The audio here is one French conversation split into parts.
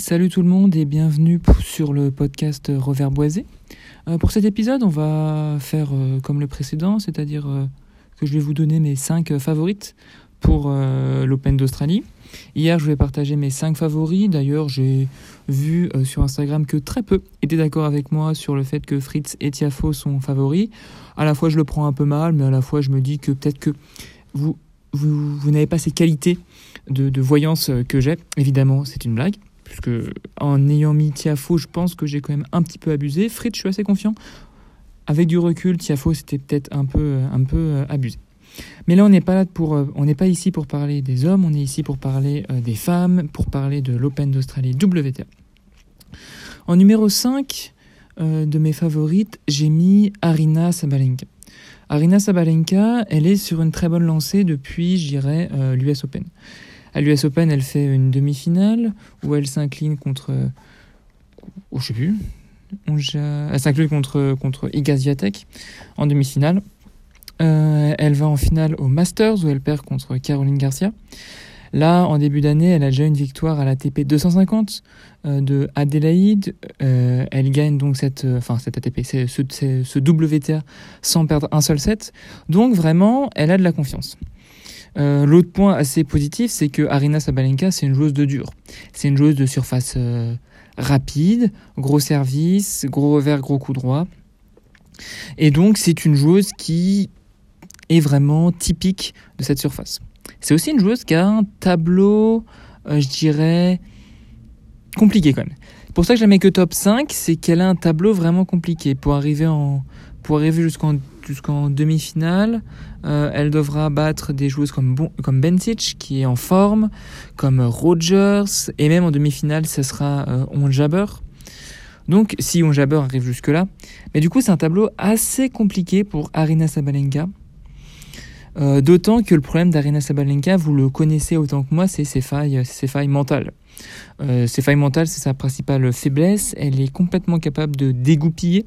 Salut tout le monde et bienvenue sur le podcast Revers Boisé. Euh, pour cet épisode, on va faire euh, comme le précédent, c'est-à-dire euh, que je vais vous donner mes 5 favorites pour l'Open d'Australie. Hier, je vais partager mes 5 favoris. D'ailleurs, j'ai vu sur Instagram que très peu étaient d'accord avec moi sur le fait que Fritz et Tiafo sont favoris. À la fois, je le prends un peu mal, mais à la fois, je me dis que peut-être que vous, vous, n'avez pas ces qualités de voyance que j'ai. Évidemment, c'est une blague puisque en ayant mis Tiafo, je pense que j'ai quand même un petit peu abusé. Fritz, je suis assez confiant. Avec du recul, Tiafo, c'était peut-être un peu, euh, abusé. Mais là, on n'est pas là pour, euh, ici pour parler des hommes, on est ici pour parler euh, des femmes, pour parler de l'Open d'Australie WTA. En numéro 5 de mes favorites, j'ai mis Arina Sabalenka. Arina Sabalenka, elle est sur une très bonne lancée depuis, je dirais, l'US Open. À l'US Open, elle fait une demi-finale où elle s'incline contre. Oh, je sais plus. Elle s'incline contre, contre Iga en demi-finale. Euh, elle va en finale au Masters où elle perd contre Caroline Garcia. Là, en début d'année, elle a déjà une victoire à la TP 250 euh, de Adélaïde. Euh, elle gagne donc cette, enfin cette ATP, ce, ce WTA sans perdre un seul set. Donc vraiment, elle a de la confiance. Euh, l'autre point assez positif, c'est que Arina Sabalenka, c'est une joueuse de dur. C'est une joueuse de surface euh, rapide, gros service, gros revers, gros coup droit. Et donc, c'est une joueuse qui est vraiment typique de cette surface. C'est aussi une joueuse qui a un tableau, euh, je dirais, compliqué quand même. Pour ça que je la mets que top 5, c'est qu'elle a un tableau vraiment compliqué. Pour arriver, en, pour arriver jusqu'en demi-finale. Euh, elle devra battre des joueuses comme, bon, comme Bencic, qui est en forme, comme Rogers, et même en demi-finale, ce sera euh, Onjaber. Donc, si Onjaber arrive jusque-là. Mais du coup, c'est un tableau assez compliqué pour Arina Sabalenka. Euh, d'autant que le problème d'Arina Sabalenka, vous le connaissez autant que moi, c'est ses failles, ses failles mentales. ses failles mentales, c'est sa principale faiblesse. Elle est complètement capable de dégoupiller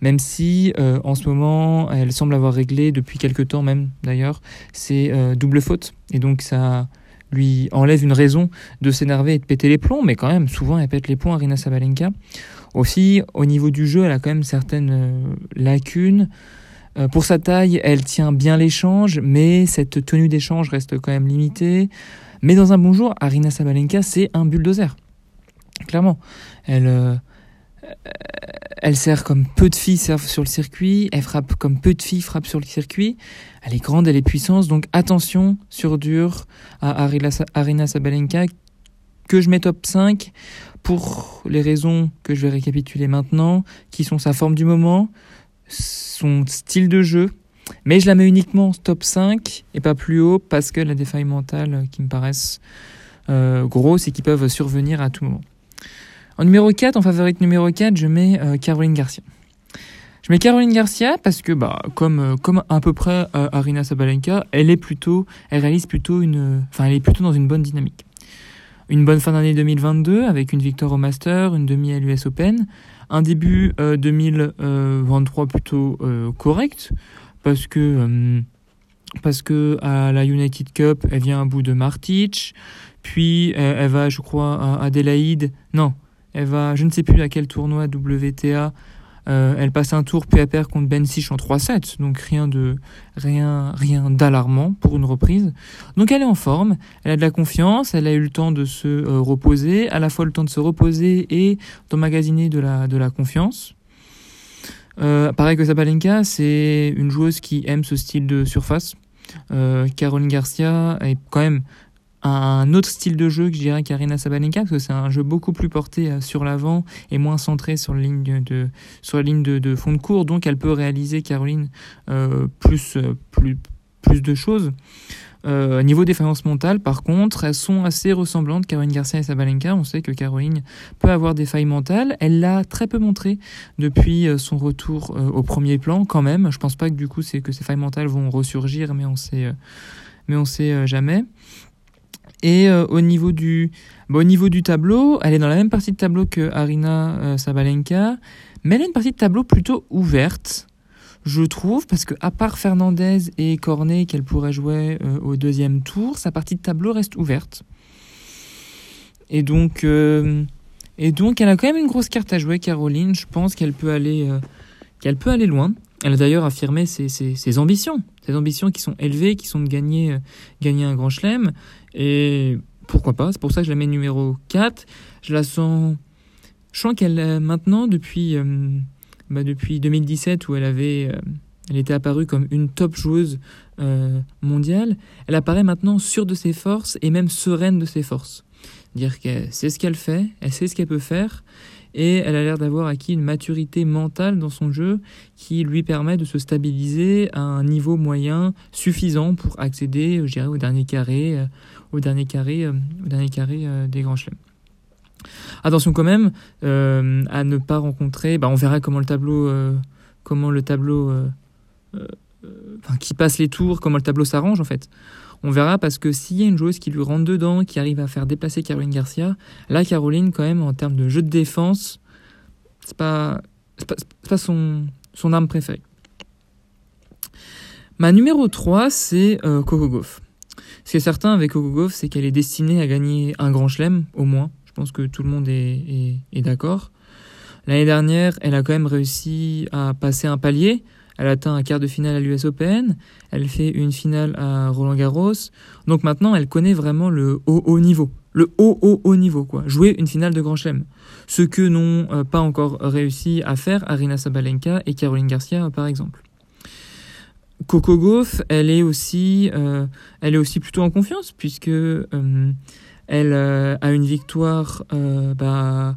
même si euh, en ce moment elle semble avoir réglé depuis quelques temps même d'ailleurs c'est euh, double faute. Et donc ça lui enlève une raison de s'énerver et de péter les plombs mais quand même souvent elle pète les plombs Arina Sabalenka. Aussi au niveau du jeu elle a quand même certaines euh, lacunes. Pour sa taille elle tient bien l'échange mais cette tenue d'échange reste quand même limitée. Mais dans un bon jour Arina Sabalenka c'est un bulldozer. Clairement. Elle elle sert comme peu de filles servent sur le circuit, elle frappe comme peu de filles frappent sur le circuit. Elle est grande, elle est puissante, donc attention sur dur à Arina Sabalenka que je mets top 5 pour les raisons que je vais récapituler maintenant, qui sont sa forme du moment, son style de jeu, mais je la mets uniquement top 5 et pas plus haut parce que la défaille mentale qui me paraissent euh, grosses et qui peuvent survenir à tout moment. En numéro 4, en favorite numéro 4, je mets euh, Caroline Garcia. Je mets Caroline Garcia parce que, bah, comme, euh, comme à peu près euh, Arina Sabalenka, elle est plutôt, elle réalise plutôt une, enfin, elle est plutôt dans une bonne dynamique. Une bonne fin d'année 2022 avec une victoire au Master, une demi à l'US Open, un début 2023 plutôt correct parce que parce que à la United Cup, elle vient à bout de Martic, puis elle va, je crois, à Adélaïde. Non, elle va, je ne sais plus à quel tournoi WTA. Euh, elle passe un tour puis à pair contre Ben Sich en 3-7, donc rien d'alarmant pour une reprise. Donc elle est en forme, elle a de la confiance, elle a eu le temps de se euh, reposer, à la fois le temps de se reposer et d'emmagasiner de la de la confiance. Euh, pareil que Sabalenka, c'est une joueuse qui aime ce style de surface. Caroline Garcia est quand même un autre style de jeu que je dirais qu'Arina Sabalenka, parce que c'est un jeu beaucoup plus porté euh, sur l'avant et moins centré sur la ligne de, sur la ligne de, fond de cours. Donc elle peut réaliser, Caroline, euh, plus, euh, plus, plus de choses. Euh, niveau défaillance mentale, par contre, elles sont assez ressemblantes, Caroline Garcia et Sabalenka. On sait que Caroline peut avoir des failles mentales. Elle l'a très peu montré depuis son retour au premier plan, quand même. Je pense pas que du coup, c'est que ces failles mentales vont ressurgir, mais on sait, mais on sait jamais. Et euh, au, niveau du, bah, au niveau du tableau, elle est dans la même partie de tableau que Arina euh, Sabalenka, mais elle a une partie de tableau plutôt ouverte, je trouve, parce que à part Fernandez et Cornet qu'elle pourrait jouer euh, au deuxième tour, sa partie de tableau reste ouverte. Et donc, Et donc, elle a quand même une grosse carte à jouer, Caroline. Je pense qu'elle peut aller, qu'elle peut aller loin. Elle a d'ailleurs affirmé ses, ses, ambitions, ses ambitions qui sont élevées, qui sont de gagner, gagner un grand chelem. Et pourquoi pas C'est pour ça que je la mets numéro 4. Je la sens. Je sens qu'elle, maintenant, depuis, bah, depuis 2017, où elle avait. Elle était apparue comme une top joueuse mondiale. Elle apparaît maintenant sûre de ses forces et même sereine de ses forces dire qu'elle sait ce qu'elle fait, elle sait ce qu'elle peut faire, et elle a l'air d'avoir acquis une maturité mentale dans son jeu qui lui permet de se stabiliser à un niveau moyen suffisant pour accéder, je dirais, au dernier carré, euh, au dernier carré, euh, au dernier carré euh, des grands chelems. Attention quand même à ne pas rencontrer. Bah, on verra comment le tableau, comment le tableau, qui passe les tours, comment le tableau s'arrange en fait. On verra parce que s'il y a une joueuse qui lui rentre dedans, qui arrive à faire déplacer Caroline Garcia, là, Caroline, quand même, en termes de jeu de défense, c'est pas, pas, pas son, son arme préférée. Ma numéro 3, c'est euh, Coco Gauff. Ce qui est certain avec Coco Gauff, c'est qu'elle est destinée à gagner un grand chelem, au moins. Je pense que tout le monde est, est d'accord. L'année dernière, elle a quand même réussi à passer un palier elle atteint un quart de finale à l'US Open, elle fait une finale à Roland Garros. Donc maintenant, elle connaît vraiment le haut haut niveau, le haut haut haut niveau quoi. Jouer une finale de Grand Chelem, ce que n'ont euh, pas encore réussi à faire Arina Sabalenka et Caroline Garcia par exemple. Coco Gauff, elle est aussi, euh, elle est aussi plutôt en confiance puisque euh, elle a une victoire, bah,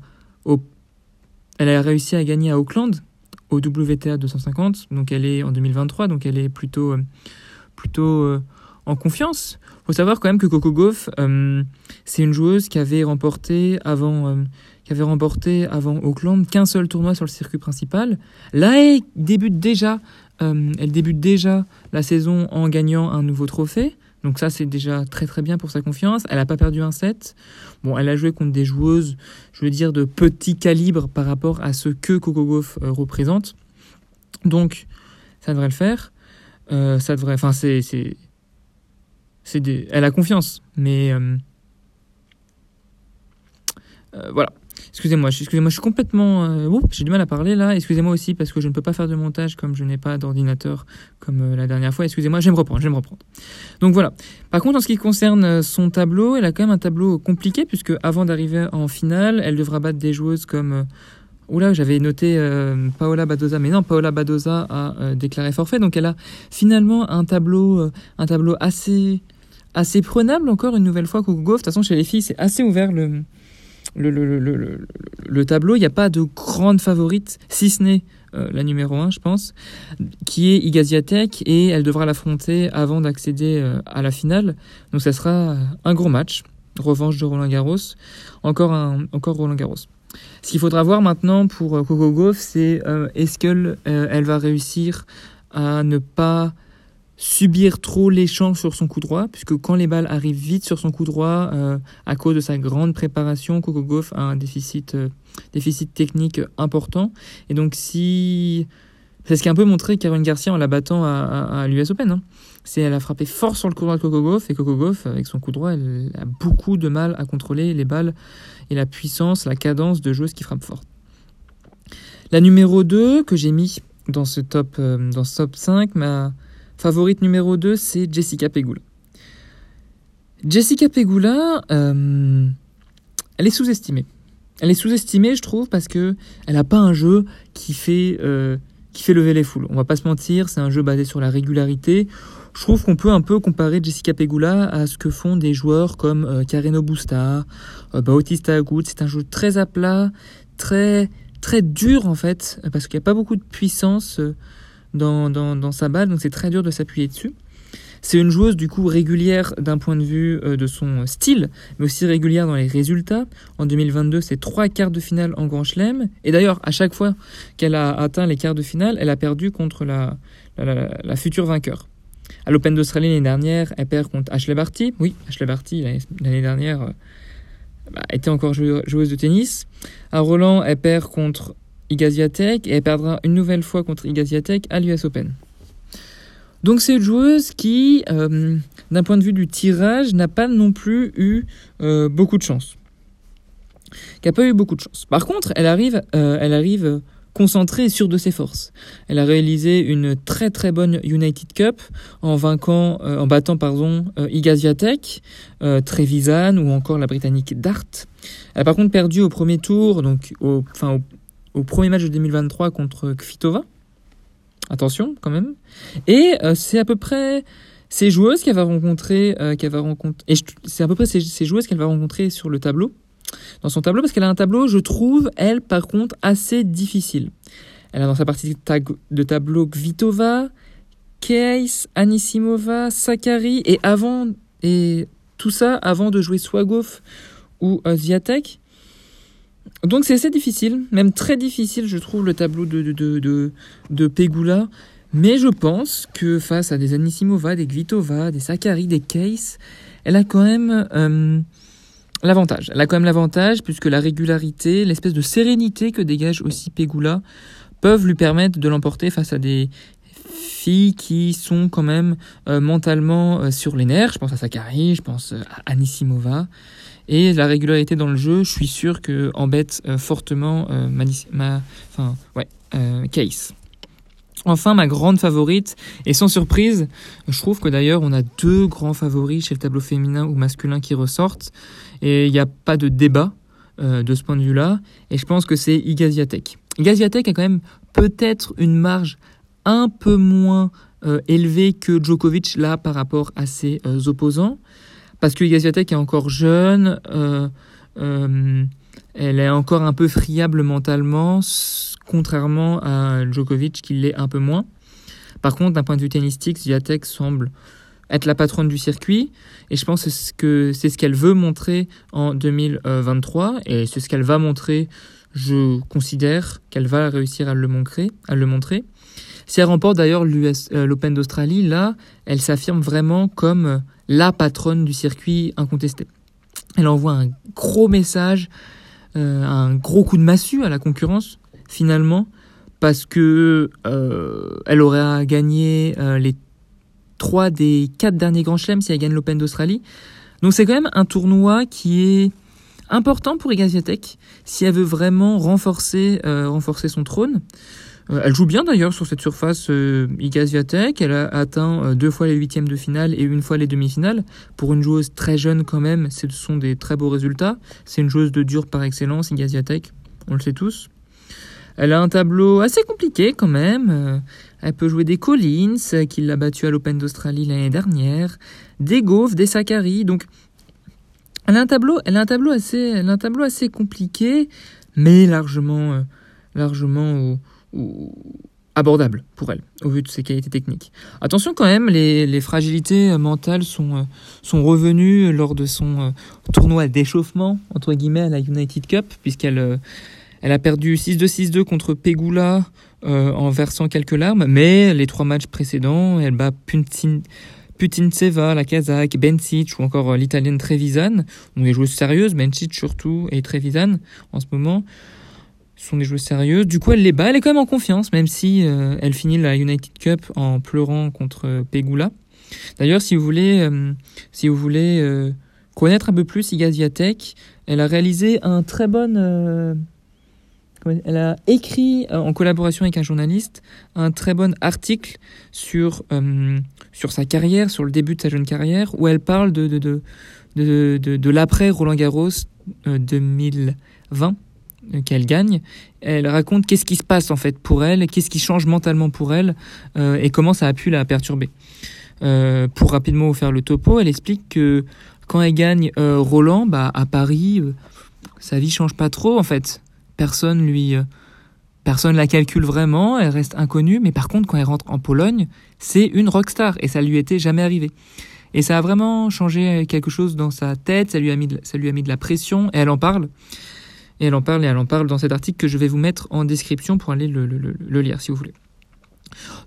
elle a réussi à gagner à Auckland, au WTA 250, donc elle est en 2023, donc elle est plutôt, euh, plutôt euh, en confiance. Faut savoir quand même que Coco Gauff, euh, c'est une joueuse qui avait remporté avant, qui avait remporté avant Auckland qu'un seul tournoi sur le circuit principal. Là, elle débute déjà, elle débute déjà la saison en gagnant un nouveau trophée. Donc ça, c'est déjà très très bien pour sa confiance. Elle n'a pas perdu un set. Bon, elle a joué contre des joueuses, je veux dire, de petit calibre par rapport à ce que Coco Gauff euh, représente. Donc, ça devrait le faire. Euh, ça devrait... Enfin, c'est... c'est, c'est des, elle a confiance. Mais... Euh, voilà. Excusez-moi, excusez-moi, je suis complètement. Euh, j'ai du mal à parler là. Excusez-moi aussi parce que je ne peux pas faire de montage comme je n'ai pas d'ordinateur comme euh, la dernière fois. Excusez-moi, je me reprendre, je vais me reprendre. Donc voilà. Par contre, en ce qui concerne euh, son tableau, elle a quand même un tableau compliqué puisque avant d'arriver en finale, elle devra battre des joueuses comme. Oula, j'avais noté Paola Badoza, mais non, Paola Badoza a déclaré forfait, donc elle a finalement un tableau, un tableau assez, assez prenable encore une nouvelle fois. Coco De toute façon, chez les filles, c'est assez ouvert le, le, le, le, le tableau, il n'y a pas de grande favorite, si ce n'est euh, la numéro 1, je pense, qui est Igaziatek, et elle devra l'affronter avant d'accéder euh, à la finale. Donc ça sera un gros match, revanche de Roland Garros, encore, un, encore Roland Garros. Ce qu'il faudra voir maintenant pour euh, Coco Gauff, c'est est-ce qu'elle elle va réussir à ne pas subir trop champs sur son coup droit, puisque quand les balles arrivent vite sur son coup droit, euh, à cause de sa grande préparation, Coco Gauff a un déficit, euh, déficit technique important. Et donc si... C'est ce qui a un peu montré Caroline Garcia en la battant à, l'US Open. Hein. C'est elle a frappé fort sur le coup droit de Coco Gauff, et Coco Gauff, avec son coup droit, elle a beaucoup de mal à contrôler les balles et la puissance, la cadence de joueuse qui frappe fort. La numéro 2 que j'ai mis dans ce top, euh, dans ce top 5, ma Favorite numéro 2, c'est Jessica Pegula. Jessica Pegula, euh, elle est sous-estimée. Elle est sous-estimée, je trouve, parce que elle n'a pas un jeu qui fait, euh, qui fait lever les foules. On va pas se mentir, c'est un jeu basé sur la régularité. Je trouve qu'on peut un peu comparer Jessica Pegula à ce que font des joueurs comme euh, Kareno Busta, euh, Bautista Agut. C'est un jeu très à plat, très très dur en fait, parce qu'il n'y a pas beaucoup de puissance dans, sa balle, donc c'est très dur de s'appuyer dessus. C'est une joueuse du coup régulière d'un point de vue euh, de son style, mais aussi régulière dans les résultats. En 2022, c'est trois quarts de finale en Grand Chelem. Et d'ailleurs, à chaque fois qu'elle a atteint les quarts de finale, elle a perdu contre la, future vainqueur. À l'Open d'Australie l'année dernière, elle perd contre Ashley Barty. Oui, Ashley Barty, l'année dernière, euh, bah, était encore joueuse de tennis. À Roland, elle perd contre Igaziatek et elle perdra une nouvelle fois contre Igaziatek à l'US Open. Donc c'est une joueuse qui, euh, d'un point de vue du tirage, n'a pas non plus eu euh, beaucoup de chance. qui n'a pas eu beaucoup de chance. Par contre, elle arrive, elle arrive concentrée et sûre de ses forces. Elle a réalisé une très très bonne United Cup en vainquant, en battant pardon, Igaziatek, Trevisan ou encore la Britannique Dart. Elle a par contre perdu au premier tour, donc au, enfin, au, au premier match de 2023 contre Kvitova. Attention quand même. Et c'est à peu près ces joueuses qu'elle va rencontrer, euh, qu'elle va rencontrer, et c'est à peu près ces, joueuses qu'elle va rencontrer sur le tableau, dans son tableau, parce qu'elle a un tableau, je trouve, elle, par contre, assez difficile. Elle a dans sa partie de tableau Kvitova, Case, Anisimova, Sakari, et avant, et tout ça avant de jouer Swagov ou euh, Ziatek. Donc c'est assez difficile, même très difficile, je trouve, le tableau de, de, de, de, Pegula. Mais je pense que face à des Anisimova, des Kvitova, des Sakari, des Case, elle a quand même euh, l'avantage. Elle a quand même l'avantage puisque la régularité, l'espèce de sérénité que dégage aussi Pegula peuvent lui permettre de l'emporter face à des qui sont quand même euh, mentalement euh, sur les nerfs. Je pense à Sakari, je pense à Anisimova. Et la régularité dans le jeu, je suis sûr que embête fortement ma, ma, enfin, ouais, Case. Enfin, ma grande favorite, et sans surprise, je trouve que d'ailleurs on a deux grands favoris chez le tableau féminin ou masculin qui ressortent, et il n'y a pas de débat euh, de ce point de vue-là, et je pense que c'est Igaziatek. Igaziatek a quand même peut-être une marge un peu moins euh, élevée que Djokovic là par rapport à ses euh, opposants, parce que Igaziatek est encore jeune, elle est encore un peu friable mentalement, contrairement à Djokovic qui l'est un peu moins. Par contre, d'un point de vue tennistique, Zviatek semble être la patronne du circuit et je pense que c'est ce qu'elle veut montrer en 2023 et c'est ce qu'elle va montrer. Je considère qu'elle va réussir à le montrer. À le montrer. Si elle remporte d'ailleurs euh, l'Open d'Australie, là, elle s'affirme vraiment comme la patronne du circuit incontesté. Elle envoie un gros message, euh, un gros coup de massue à la concurrence finalement parce que euh, elle aurait gagné euh, les trois des quatre derniers grands chelems si elle gagne l'Open d'Australie. Donc c'est quand même un tournoi qui est important pour Igaziatek si elle veut vraiment renforcer euh, renforcer son trône. elle joue bien d'ailleurs sur cette surface euh, Elle a atteint deux fois les huitièmes de finale et une fois les demi-finales. Pour une joueuse très jeune quand même, ce sont des très beaux résultats. C'est une joueuse de dur par excellence, Igaziatek. On le sait tous. Elle a un tableau assez compliqué quand même. Euh, elle peut jouer des Collins, euh, qui l'a battu à l'Open d'Australie l'année dernière, des Gauves, des Sakari. Donc, elle a un tableau, a tableau assez, elle a un tableau assez compliqué, mais largement, euh, largement abordable pour elle, au vu de ses qualités techniques. Attention quand même, les, fragilités mentales sont, sont revenues lors de son tournoi d'échauffement, entre guillemets, à la United Cup, puisqu'elle elle a perdu 6-2-6-2 contre Pegula euh, en versant quelques larmes, mais les trois matchs précédents, elle bat Putin, Putintseva, la Kazakh, Bencic ou encore euh, l'Italienne Trevisan, donc des joueuses sérieuses, Bencic surtout et Trevisan en ce moment sont des joueuses sérieuses. Du coup, elle les bat, elle est quand même en confiance, même si euh, elle finit la United Cup en pleurant contre Pegula. D'ailleurs, si vous voulez, si vous voulez connaître un peu plus Igaziatek, elle a réalisé un très bon elle a écrit euh, en collaboration avec un journaliste un très bon article sur, euh, sur sa carrière, sur le début de sa jeune carrière, où elle parle de, de, de, de, l'après Roland Garros 2020 euh, qu'elle gagne. Elle raconte qu'est-ce qui se passe en fait pour elle, qu'est-ce qui change mentalement pour elle et comment ça a pu la perturber. pour rapidement vous faire le topo, elle explique que quand elle gagne Roland, bah, à Paris, sa vie change pas trop en fait personne lui euh, personne la calcule vraiment, elle reste inconnue, mais par contre quand elle rentre en Pologne, c'est une rockstar et ça lui était jamais arrivé. Et ça a vraiment changé quelque chose dans sa tête, ça lui a mis de, ça lui a mis de la pression et elle en parle. Et elle en parle et elle en parle dans cet article que je vais vous mettre en description pour aller le, lire si vous voulez.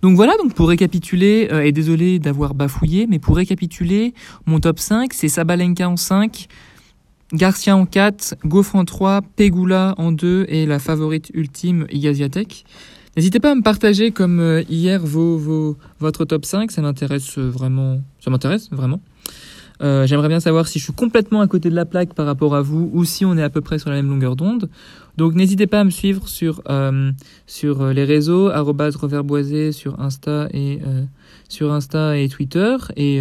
Donc voilà, donc pour récapituler, euh, et désolé d'avoir bafouillé, mais pour récapituler, mon top 5, c'est Sabalenka en 5, Garcia en 4, Gaufre en 3, Pegula en 2 et la favorite ultime Igaziatek. N'hésitez pas à me partager comme euh, hier vos, vos, votre top 5, ça m'intéresse vraiment. Ça m'intéresse vraiment. Euh, j'aimerais bien savoir si je suis complètement à côté de la plaque par rapport à vous ou si on est à peu près sur la même longueur d'onde. Donc n'hésitez pas à me suivre sur, euh, sur les réseaux, reverboisé sur Insta et, sur Insta et Twitter. Et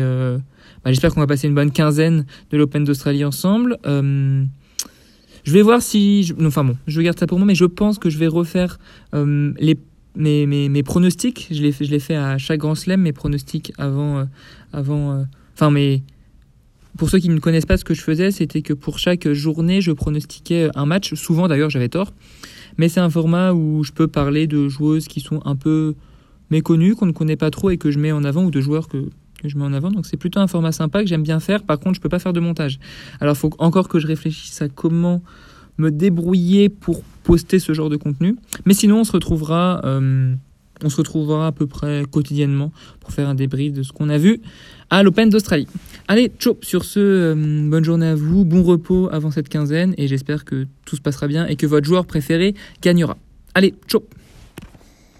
bah, j'espère qu'on va passer une bonne quinzaine de l'Open d'Australie ensemble. je vais voir si... Je, enfin bon, je garde ça pour moi, mais je pense que je vais refaire les mes, mes, mes, pronostics, je les, je les fais à chaque grand slam, mes pronostics avant. Euh, avant euh, enfin, mais pour ceux qui ne connaissent pas ce que je faisais, c'était que pour chaque journée, je pronostiquais un match. Souvent, d'ailleurs, j'avais tort. Mais c'est un format où je peux parler de joueuses qui sont un peu méconnues, qu'on ne connaît pas trop et que je mets en avant, ou de joueurs que, que je mets en avant. Donc c'est plutôt un format sympa que j'aime bien faire. Par contre, je peux pas faire de montage. Alors, faut encore que je réfléchisse à comment me débrouiller pour poster ce genre de contenu. Mais sinon, on se retrouvera, euh, on se retrouvera à peu près quotidiennement pour faire un débrief de ce qu'on a vu à l'Open d'Australie. Allez, ciao Sur ce, euh, bonne journée à vous, bon repos avant cette quinzaine et j'espère que tout se passera bien et que votre joueur préféré gagnera. Allez, ciao